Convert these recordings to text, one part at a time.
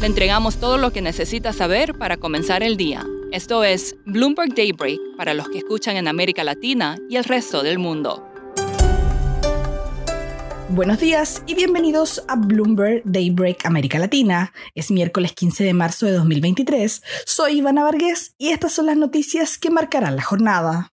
Le entregamos todo lo que necesita saber para comenzar el día. Esto es Bloomberg Daybreak para los que escuchan en América Latina y el resto del mundo. Buenos días y bienvenidos a Bloomberg Daybreak América Latina. Es miércoles 15 de marzo de 2023. Soy Ivana Vargas y estas son las noticias que marcarán la jornada.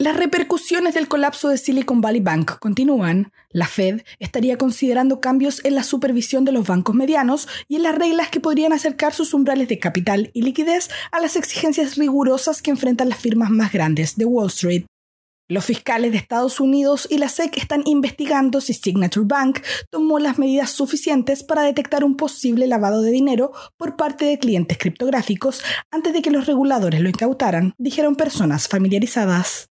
Las repercusiones del colapso de Silicon Valley Bank continúan. La Fed estaría considerando cambios en la supervisión de los bancos medianos y en las reglas que podrían acercar sus umbrales de capital y liquidez a las exigencias rigurosas que enfrentan las firmas más grandes de Wall Street. Los fiscales de Estados Unidos y la SEC están investigando si Signature Bank tomó las medidas suficientes para detectar un posible lavado de dinero por parte de clientes criptográficos antes de que los reguladores lo incautaran, dijeron personas familiarizadas.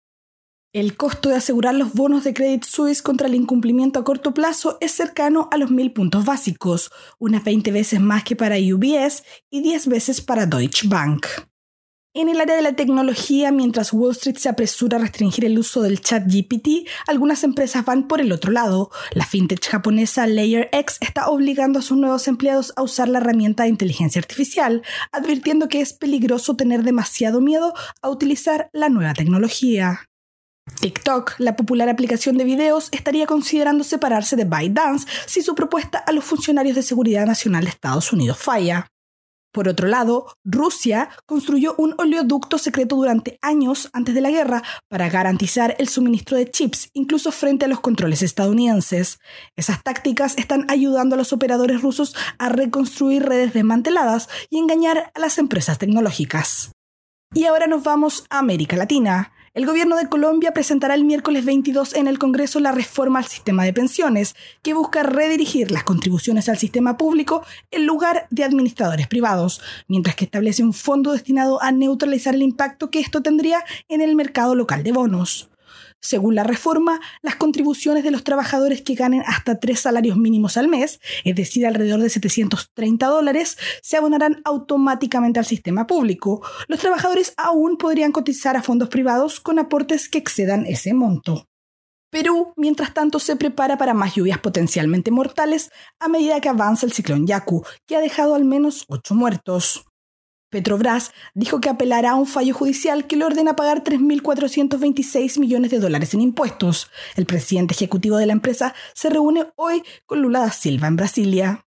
El costo de asegurar los bonos de Credit Suisse contra el incumplimiento a corto plazo es cercano a los mil puntos básicos, unas 20 veces más que para UBS y 10 veces para Deutsche Bank. En el área de la tecnología, mientras Wall Street se apresura a restringir el uso del chat GPT, algunas empresas van por el otro lado. La fintech japonesa LayerX está obligando a sus nuevos empleados a usar la herramienta de inteligencia artificial, advirtiendo que es peligroso tener demasiado miedo a utilizar la nueva tecnología. TikTok, la popular aplicación de videos, estaría considerando separarse de ByteDance si su propuesta a los funcionarios de seguridad nacional de Estados Unidos falla. Por otro lado, Rusia construyó un oleoducto secreto durante años antes de la guerra para garantizar el suministro de chips, incluso frente a los controles estadounidenses. Esas tácticas están ayudando a los operadores rusos a reconstruir redes desmanteladas y engañar a las empresas tecnológicas. Y ahora nos vamos a América Latina. El gobierno de Colombia presentará el miércoles 22 en el Congreso la reforma al sistema de pensiones, que busca redirigir las contribuciones al sistema público en lugar de administradores privados, mientras que establece un fondo destinado a neutralizar el impacto que esto tendría en el mercado local de bonos. Según la reforma, las contribuciones de los trabajadores que ganen hasta tres salarios mínimos al mes, es decir, alrededor de 730 dólares, se abonarán automáticamente al sistema público. Los trabajadores aún podrían cotizar a fondos privados con aportes que excedan ese monto. Perú, mientras tanto, se prepara para más lluvias potencialmente mortales a medida que avanza el ciclón Yaku, que ha dejado al menos ocho muertos. Petrobras dijo que apelará a un fallo judicial que le ordena pagar 3.426 millones de dólares en impuestos. El presidente ejecutivo de la empresa se reúne hoy con Lula da Silva en Brasilia.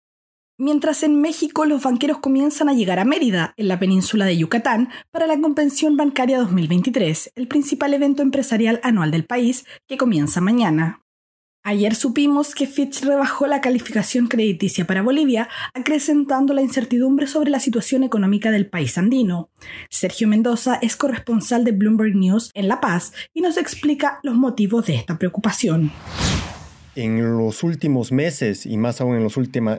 Mientras en México los banqueros comienzan a llegar a Mérida, en la península de Yucatán, para la Convención Bancaria 2023, el principal evento empresarial anual del país, que comienza mañana. Ayer supimos que Fitch rebajó la calificación crediticia para Bolivia, acrecentando la incertidumbre sobre la situación económica del país andino. Sergio Mendoza es corresponsal de Bloomberg News en La Paz y nos explica los motivos de esta preocupación. En los últimos meses y más aún en,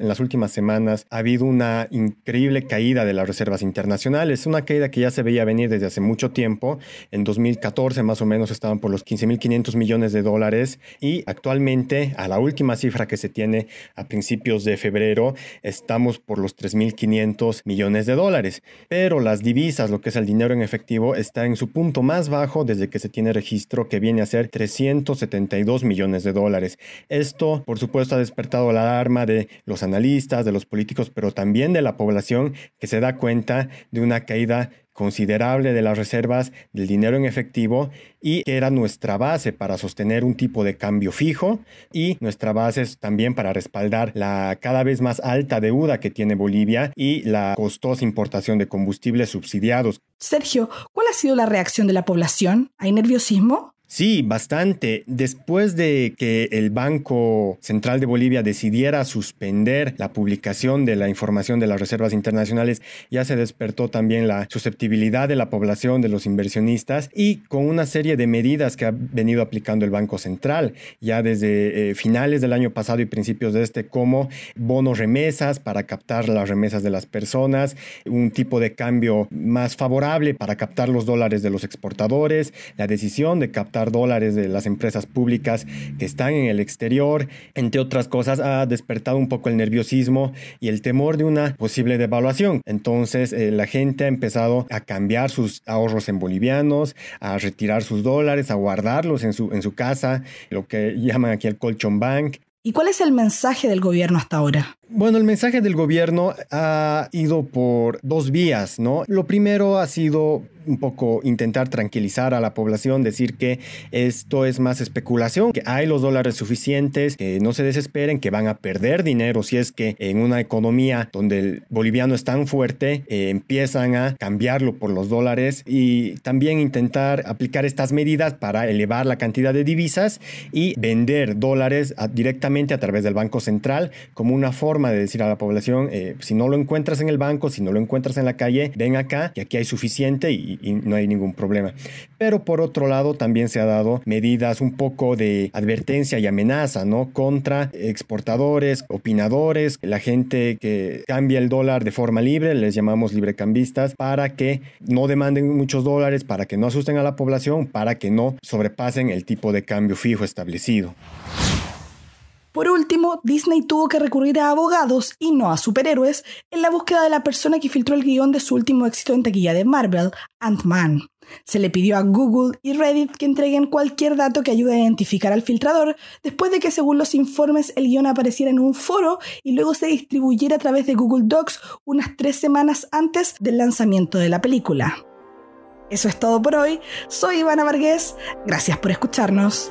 las últimas semanas ha habido una increíble caída de las reservas internacionales, una caída que ya se veía venir desde hace mucho tiempo. En 2014 más o menos estaban por los 15.500 millones de dólares y actualmente a la última cifra que se tiene a principios de febrero estamos por los 3.500 millones de dólares. Pero las divisas, lo que es el dinero en efectivo, está en su punto más bajo desde que se tiene registro que viene a ser 372 millones de dólares. Esto, por supuesto, ha despertado la alarma de los analistas, de los políticos, pero también de la población que se da cuenta de una caída considerable de las reservas del dinero en efectivo y que era nuestra base para sostener un tipo de cambio fijo y nuestra base también para respaldar la cada vez más alta deuda que tiene Bolivia y la costosa importación de combustibles subsidiados. Sergio, ¿cuál ha sido la reacción de la población? ¿Hay nerviosismo? Sí, bastante. Después de que el Banco Central de Bolivia decidiera suspender la publicación de la información de las reservas internacionales, ya se despertó también la susceptibilidad de la población, de los inversionistas, y con una serie de medidas que ha venido aplicando el Banco Central, ya desde eh, finales del año pasado y principios de este, como bonos remesas para captar las remesas de las personas, un tipo de cambio más favorable para captar los dólares de los exportadores, la decisión de captar dólares de las empresas públicas que están en el exterior, entre otras cosas, ha despertado un poco el nerviosismo y el temor de una posible devaluación. Entonces, eh, la gente ha empezado a cambiar sus ahorros en bolivianos, a retirar sus dólares, a guardarlos en su, en su casa, lo que llaman aquí el colchon bank. ¿Y cuál es el mensaje del gobierno hasta ahora? Bueno, el mensaje del gobierno ha ido por dos vías, ¿no? Lo primero ha sido un poco intentar tranquilizar a la población, decir que esto es más especulación, que hay los dólares suficientes, que no se desesperen, que van a perder dinero si es que en una economía donde el boliviano es tan fuerte, eh, empiezan a cambiarlo por los dólares y también intentar aplicar estas medidas para elevar la cantidad de divisas y vender dólares directamente a través del Banco Central como una forma de decir a la población, eh, si no lo encuentras en el banco, si no lo encuentras en la calle, ven acá, que aquí hay suficiente y, y no hay ningún problema. Pero por otro lado, también se ha dado medidas un poco de advertencia y amenaza, ¿no? Contra exportadores, opinadores, la gente que cambia el dólar de forma libre, les llamamos librecambistas, para que no demanden muchos dólares, para que no asusten a la población, para que no sobrepasen el tipo de cambio fijo establecido. Por último, Disney tuvo que recurrir a abogados y no a superhéroes en la búsqueda de la persona que filtró el guion de su último éxito en taquilla de Marvel, Ant-Man. Se le pidió a Google y Reddit que entreguen cualquier dato que ayude a identificar al filtrador, después de que según los informes el guion apareciera en un foro y luego se distribuyera a través de Google Docs unas tres semanas antes del lanzamiento de la película. Eso es todo por hoy. Soy Ivana Vargas. Gracias por escucharnos.